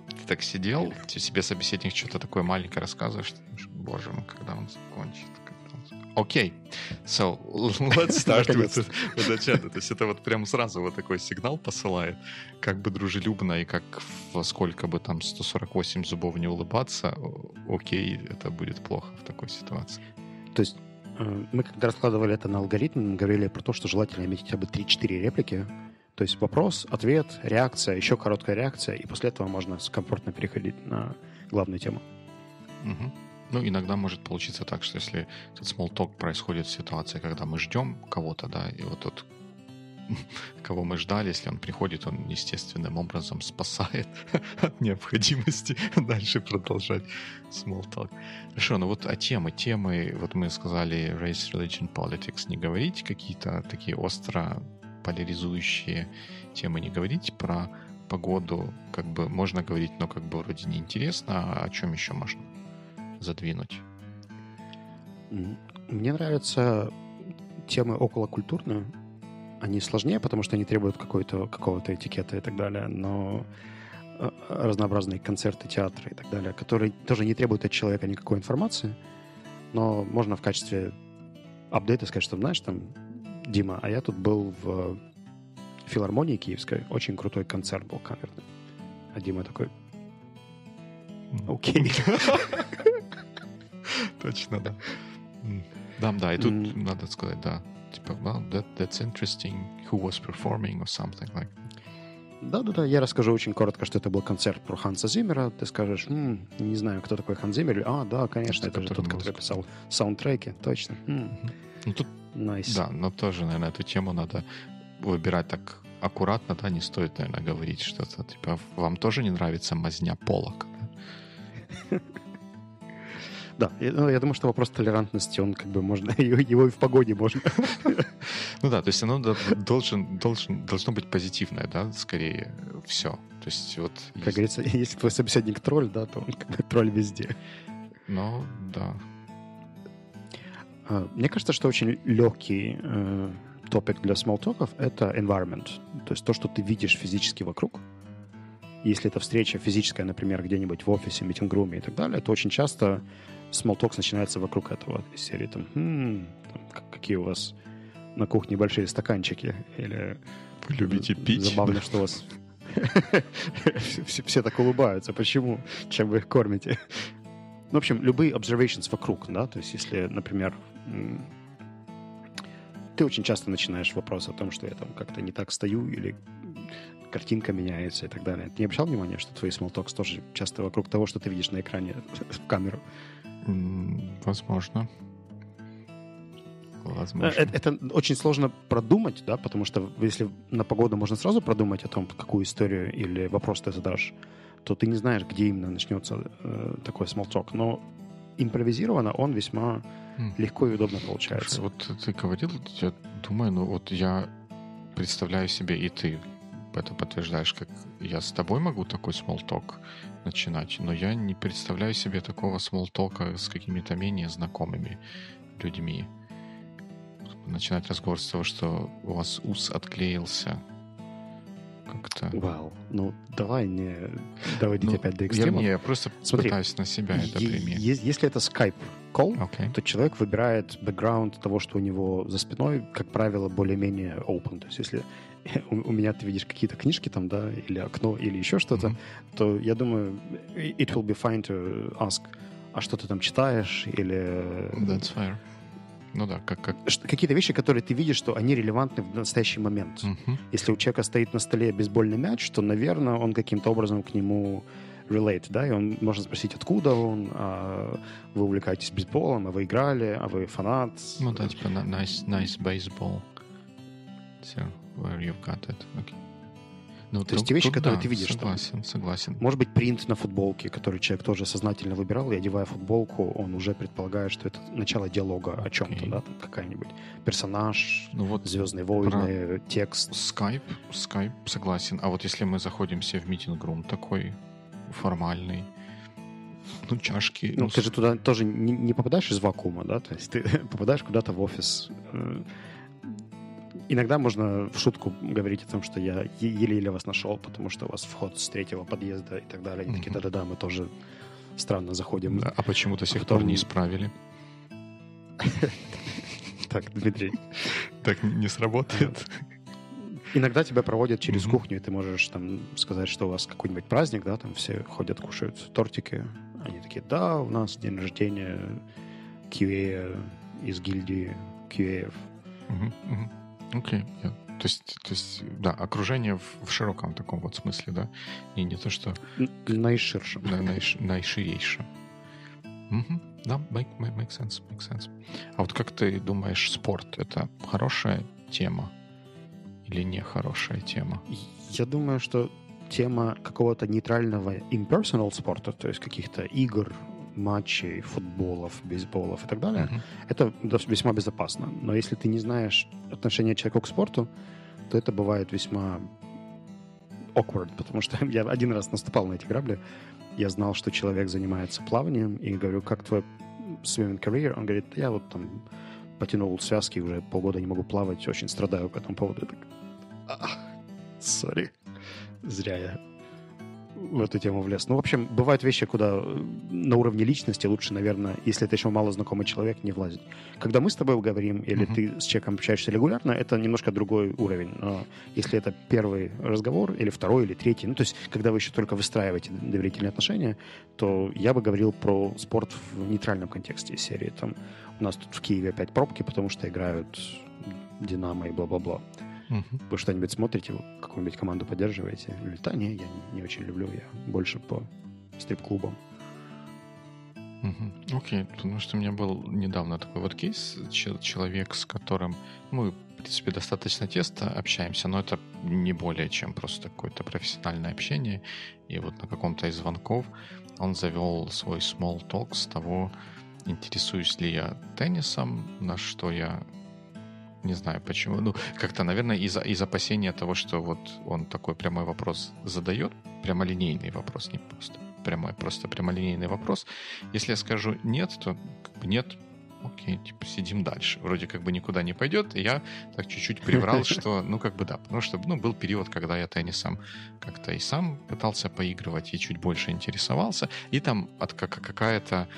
ты так сидел, тебе себе собеседник что-то такое маленькое рассказываешь, ты думаешь, боже мой, когда он закончит, Окей, so let's start with, with the chat. То есть это вот прям сразу вот такой сигнал посылает, как бы дружелюбно и как во сколько бы там 148 зубов не улыбаться, окей, это будет плохо в такой ситуации. То есть э, мы когда раскладывали это на алгоритм, говорили про то, что желательно иметь хотя бы 3-4 реплики. То есть вопрос, ответ, реакция, еще короткая реакция, и после этого можно комфортно переходить на главную тему. Мгм. Ну, иногда может получиться так, что если этот small talk происходит в ситуации, когда мы ждем кого-то, да, и вот тот, кого мы ждали, если он приходит, он естественным образом спасает от необходимости дальше продолжать small talk. Хорошо, ну вот а темы, темы, вот мы сказали race, religion, politics, не говорить какие-то такие остро поляризующие темы, не говорить. Про погоду, как бы можно говорить, но как бы вроде неинтересно, а о чем еще можно задвинуть? Мне нравятся темы околокультурные. Они сложнее, потому что они требуют какой-то, какого-то этикета и так далее, но э, разнообразные концерты, театры и так далее, которые тоже не требуют от человека никакой информации, но можно в качестве апдейта сказать, что, знаешь, там, Дима, а я тут был в филармонии киевской, очень крутой концерт был камерный. А Дима такой, окей. Точно, да. Да, да, и тут надо сказать, да, типа, well, that, that's interesting, who was performing or something like Да-да-да, я расскажу очень коротко, что это был концерт про Ханса Зиммера. Ты скажешь, «М, не знаю, кто такой Хан Зиммер. А, да, конечно, Тот, это же тот, который писал саундтреки. Точно. М. Ну, тут, Nice. да, но тоже, наверное, эту тему надо выбирать так аккуратно, да, не стоит, наверное, говорить что-то. Типа, вам тоже не нравится мазня полок? да? Да, я, ну, я думаю, что вопрос толерантности, он как бы можно, его и в погоде можно. Ну да, то есть оно до- должен, должен, должно быть позитивное, да, скорее все. То есть вот... Как есть- говорится, если твой собеседник тролль, да, то он как бы тролль везде. Ну, да. А, Мне кажется, что очень легкий э, топик для смолтоков — это environment. То есть то, что ты видишь физически вокруг. Если это встреча физическая, например, где-нибудь в офисе, митинг-руме и так далее, то очень часто смолток начинается вокруг этого. Из серии там, «М, там, какие у вас на кухне большие стаканчики, или Вы любите пить? Забавно, что у вас все, так улыбаются. Почему? Чем вы их кормите? Ну, в общем, любые observations вокруг, да, то есть если, например, ты очень часто начинаешь вопрос о том, что я там как-то не так стою или картинка меняется и так далее. Ты не обращал внимания, что твои small тоже часто вокруг того, что ты видишь на экране в камеру? Возможно. Возможно. Э, Это, это очень сложно продумать, да, потому что если на погоду можно сразу продумать о том, какую историю или вопрос ты задашь, то ты не знаешь, где именно начнется э, такой small Но импровизированно он весьма М. легко и удобно Слушай, получается. вот ты говорил, я думаю, ну вот я представляю себе, и ты это подтверждаешь, как я с тобой могу такой смолток начинать, но я не представляю себе такого смолтока с какими-то менее знакомыми людьми. Начинать разговор с того, что у вас ус отклеился. Как-то... Вау. Ну, давай не доводить Ну, опять до Я, экстремов. не, я просто Смотри, пытаюсь на себя это е- Если это Skype call, Окей. то человек выбирает бэкграунд того, что у него за спиной, как правило, более-менее open. То есть если у, меня ты видишь какие-то книжки там, да, или окно, или еще что-то, Мгм. то я думаю, it will be fine to ask, а что ты там читаешь, или That's fair. Ну да, как... как... Какие-то вещи, которые ты видишь, что они релевантны в настоящий момент. Мгм. Если у человека стоит на столе бейсбольный мяч, то, наверное, он каким-то образом к нему relate, да, и он можно спросить, откуда он, а вы увлекаетесь бейсболом, а вы играли, а вы фанат. Ну да, типа nice, nice baseball. So, where you've got it. Okay. Ну, То есть те вещи, тут которые да, ты видишь там. Согласен, согласен. Может быть, принт на футболке, который человек тоже сознательно выбирал, и одевая футболку, он уже предполагает, что это начало диалога о чем-то, да, там какая-нибудь персонаж, Ну вот Звездные войны, текст. Skype, Skype, согласен. А вот если мы заходим все в митинг-рум такой формальный, ну, чашки... Ну, ты же туда тоже не, не попадаешь из вакуума, да? То есть ты попадаешь куда-то в офис. Э, Иногда можно в шутку говорить о том, что я еле-еле вас нашел, потому что у вас вход с третьего подъезда и так далее. Они такие, да-да-да, мы тоже странно заходим. Да, а почему до сих потом- пор не исправили? Так, Дмитрий. Так не сработает. Иногда тебя проводят через Мгм. кухню, и ты можешь там сказать, что у вас какой-нибудь праздник, да, там все ходят, кушают тортики. Они такие, да, у нас день рождения QA из гильдии QA. Окей. То есть, то есть, да, окружение в, в широком таком вот смысле, да, и не то, что Наиширшим. на- наиш- наиширейшем. Мгм. Да, make, make, make sense, make sense. А вот как ты думаешь, спорт — это хорошая тема или не хорошая тема? Я думаю, что тема какого-то нейтрального impersonal спорта, то есть каких-то игр, матчей, футболов, бейсболов и так далее, Мгм. это весьма безопасно. Но если ты не знаешь отношения человека к спорту, то это бывает весьма awkward, потому что я один раз наступал на эти грабли, я знал, что человек занимается плаванием, и говорю, как твой swimming career? Он говорит, я вот там потянул связки, уже полгода не могу плавать, очень страдаю по этому поводу. Я так, «Ах, сори, зря я в эту тему влез. Ну, в общем, бывают вещи, куда э, на уровне личности лучше, наверное, если это еще мало знакомый человек, не влазить. Когда мы с тобой говорим, или Мгм. ты с человеком общаешься регулярно, это немножко другой уровень. Но если это первый разговор, или второй, или третий, ну, то есть, когда вы еще только выстраиваете доверительные отношения, то я бы говорил про спорт в нейтральном контексте серии. Там у нас тут в Киеве опять пробки, потому что играют Динамо и бла-бла-бла. Вы что-нибудь смотрите, какую-нибудь команду поддерживаете? Или, да, не, я не, очень люблю, я больше по стрип-клубам. Угу. Окей, потому что у меня был недавно такой вот кейс, человек, с которым мы, в принципе, достаточно тесно общаемся, но это не более чем просто какое-то профессиональное общение. И вот на каком-то из звонков он завел свой small talk с того, интересуюсь ли я теннисом, на что я не знаю почему. Ну, как-то, наверное, из, из опасения того, что вот он такой прямой вопрос задает, прямолинейный вопрос, не просто прямой, просто прямолинейный вопрос. Если я скажу нет, то как бы нет, окей, типа сидим дальше. Вроде как бы никуда не пойдет. И я так чуть-чуть приврал, что, ну, как бы да, потому что, ну, был период, когда я теннисом как-то и сам пытался поигрывать, и чуть больше интересовался. И там от какая-то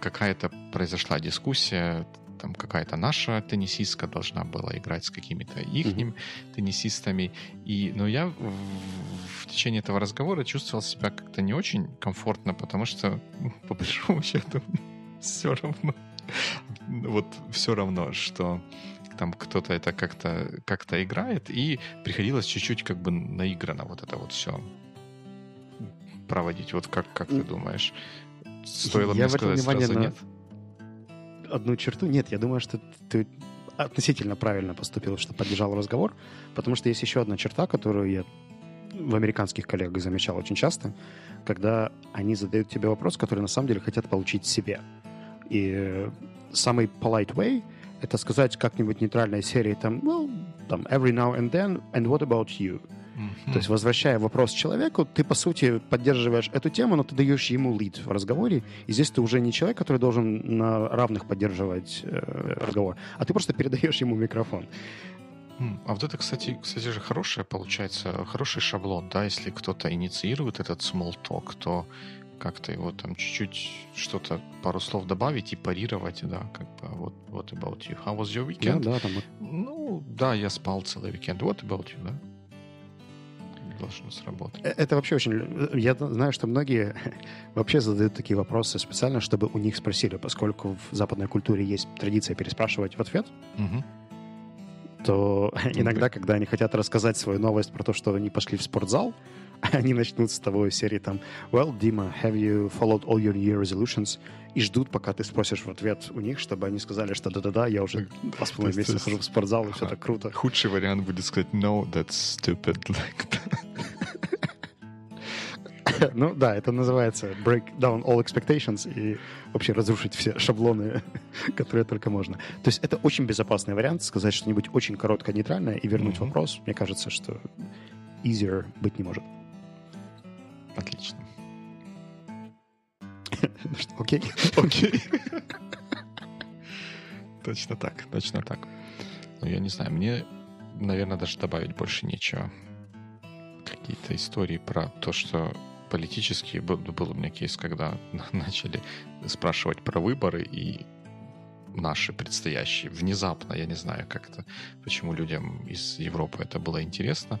какая-то произошла дискуссия там какая-то наша теннисистка должна была играть с какими-то их mm-hmm. теннисистами. И, но я в, в течение этого разговора чувствовал себя как-то не очень комфортно, потому что, ну, по большому счету, все равно. Вот все равно, что там кто-то это как-то как играет, и приходилось чуть-чуть как бы наиграно вот это вот все проводить. Вот как, как ты думаешь? Стоило я мне сказать сразу на... нет? Одну черту. Нет, я думаю, что ты относительно правильно поступил, что поддержал разговор, потому что есть еще одна черта, которую я в американских коллегах замечал очень часто, когда они задают тебе вопрос, который на самом деле хотят получить себе. И самый polite way — это сказать как-нибудь нейтральной серии там, well, там, every now and then, and what about you? То есть, возвращая вопрос человеку, ты, по сути, поддерживаешь эту тему, но ты даешь ему лид в разговоре. И здесь ты уже не человек, который должен на равных поддерживать э, разговор, а ты просто передаешь ему микрофон. А вот это, кстати, кстати же хорошая получается, хороший шаблон, да, если кто-то инициирует этот small talk, то как-то его там чуть-чуть что-то, пару слов добавить и парировать, да, как бы вот what about you? How was your weekend? Да, да, там... Ну, да, я спал целый weekend. What about you, да? Должно сработать. Э, это вообще очень... Э, я знаю, что многие вообще задают такие вопросы специально, чтобы у них спросили, поскольку в западной культуре есть традиция переспрашивать в ответ, угу. то иногда, когда они хотят рассказать свою новость про то, что они пошли в спортзал, они начнут с того серии там «Well, Дима, have you followed all your Year resolutions?» и ждут, пока ты спросишь в ответ у них, чтобы они сказали, что да-да-да, я уже два с половиной месяца хожу в спортзал, и все так круто. Худший вариант будет сказать «No, that's stupid». ну да, это называется break down all expectations и вообще разрушить все шаблоны, которые только можно. То есть это очень безопасный вариант, сказать что-нибудь очень короткое, нейтральное и вернуть mm-hmm. вопрос. Мне кажется, что easier быть не может. Отлично. Ну окей. Окей. Точно так, точно так. Ну, я не знаю, мне, наверное, даже добавить больше нечего. Какие-то истории про то, что политические... Был, был у меня кейс, когда начали спрашивать про выборы, и наши предстоящие. Внезапно, я не знаю, как это, почему людям из Европы это было интересно,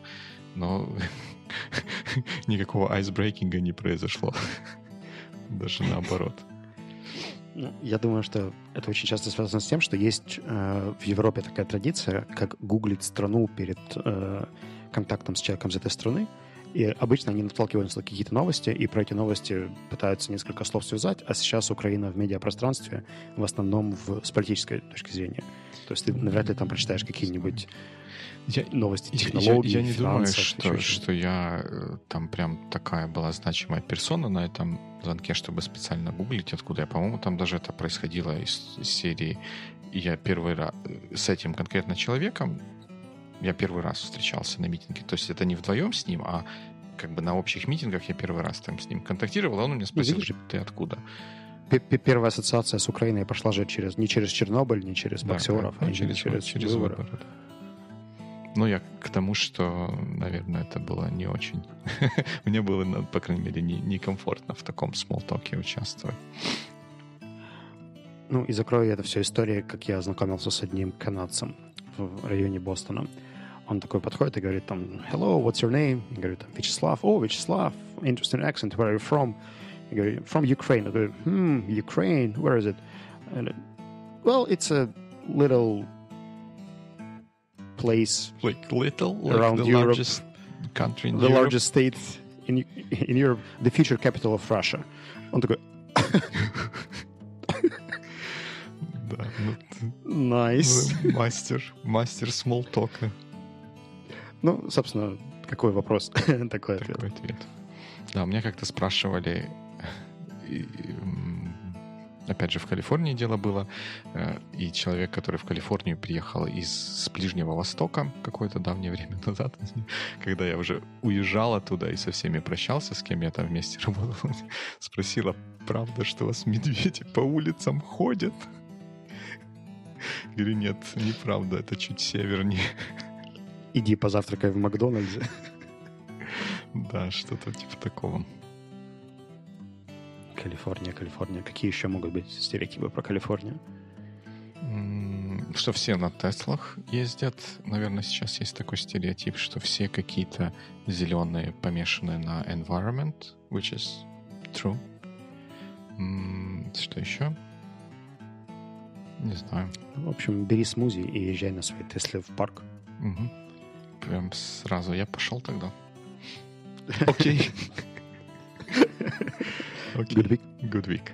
но никакого айсбрейкинга не произошло. Даже наоборот. Ну, я думаю, что это очень часто связано с тем, что есть э, в Европе такая традиция, как гуглить страну перед э, контактом с человеком из этой страны. И обычно они наталкиваются на какие-то новости, и про эти новости пытаются несколько слов связать, а сейчас Украина в медиапространстве в основном в, с политической точки зрения. То есть ты навряд ли там прочитаешь какие-нибудь я, новости технологий, Я, я не думаю, что, что я э, там прям такая была значимая персона на этом звонке, чтобы специально гуглить, откуда я. По-моему, там даже это происходило из, из серии я первый раз э, с этим конкретно человеком я первый раз встречался на митинге. То есть это не вдвоем с ним, а как бы на общих митингах я первый раз там с ним контактировал, а он у меня спросил, Видишь? ты откуда? Первая ассоциация с Украиной пошла же через, не через Чернобыль, не через да, боксеров, а через, через, через выборы. выборы. Ну, я к тому, что, наверное, это было не очень... Мне было, ну, по крайней мере, некомфортно в таком смолтоке участвовать. Ну, и закрою это все историей, как я ознакомился с одним канадцем в районе Бостона. Он такой подходит и говорит там, hello, what's your name? Я говорю, Вячеслав. О, Вячеслав, interesting accent, where are you from? Я говорю, from Ukraine. Я говорю, hmm, Ukraine, where is it? And, well, it's a little place. Like little? Like around the Europe, largest country in The Europe? largest state in, in Europe, the future capital of Russia. Он такой, Да, ну, Найс. ты мастер, мастер смолтока. Ну, собственно, какой вопрос, такой ответ. Такой ответ. Да, у меня как-то спрашивали, опять же, в Калифорнии дело было, э, и человек, который в Калифорнию приехал из с Ближнего Востока какое-то давнее время назад, когда я уже уезжал оттуда и со всеми прощался, с кем я там вместе работал, спросила, правда, что у вас медведи по улицам ходят? Говорю, нет, неправда, это чуть севернее. Иди позавтракай в Макдональдсе. Да, что-то типа такого. Калифорния, Калифорния. Какие еще могут быть стереотипы про Калифорнию? Что все на Теслах ездят. Наверное, сейчас есть такой стереотип, что все какие-то зеленые, помешанные на environment, which is true. Что еще? Не знаю. В общем, бери смузи и езжай на своей Тесле в парк. Мгм. Прям сразу я пошел тогда. Окей. Okay. Good week. Good week.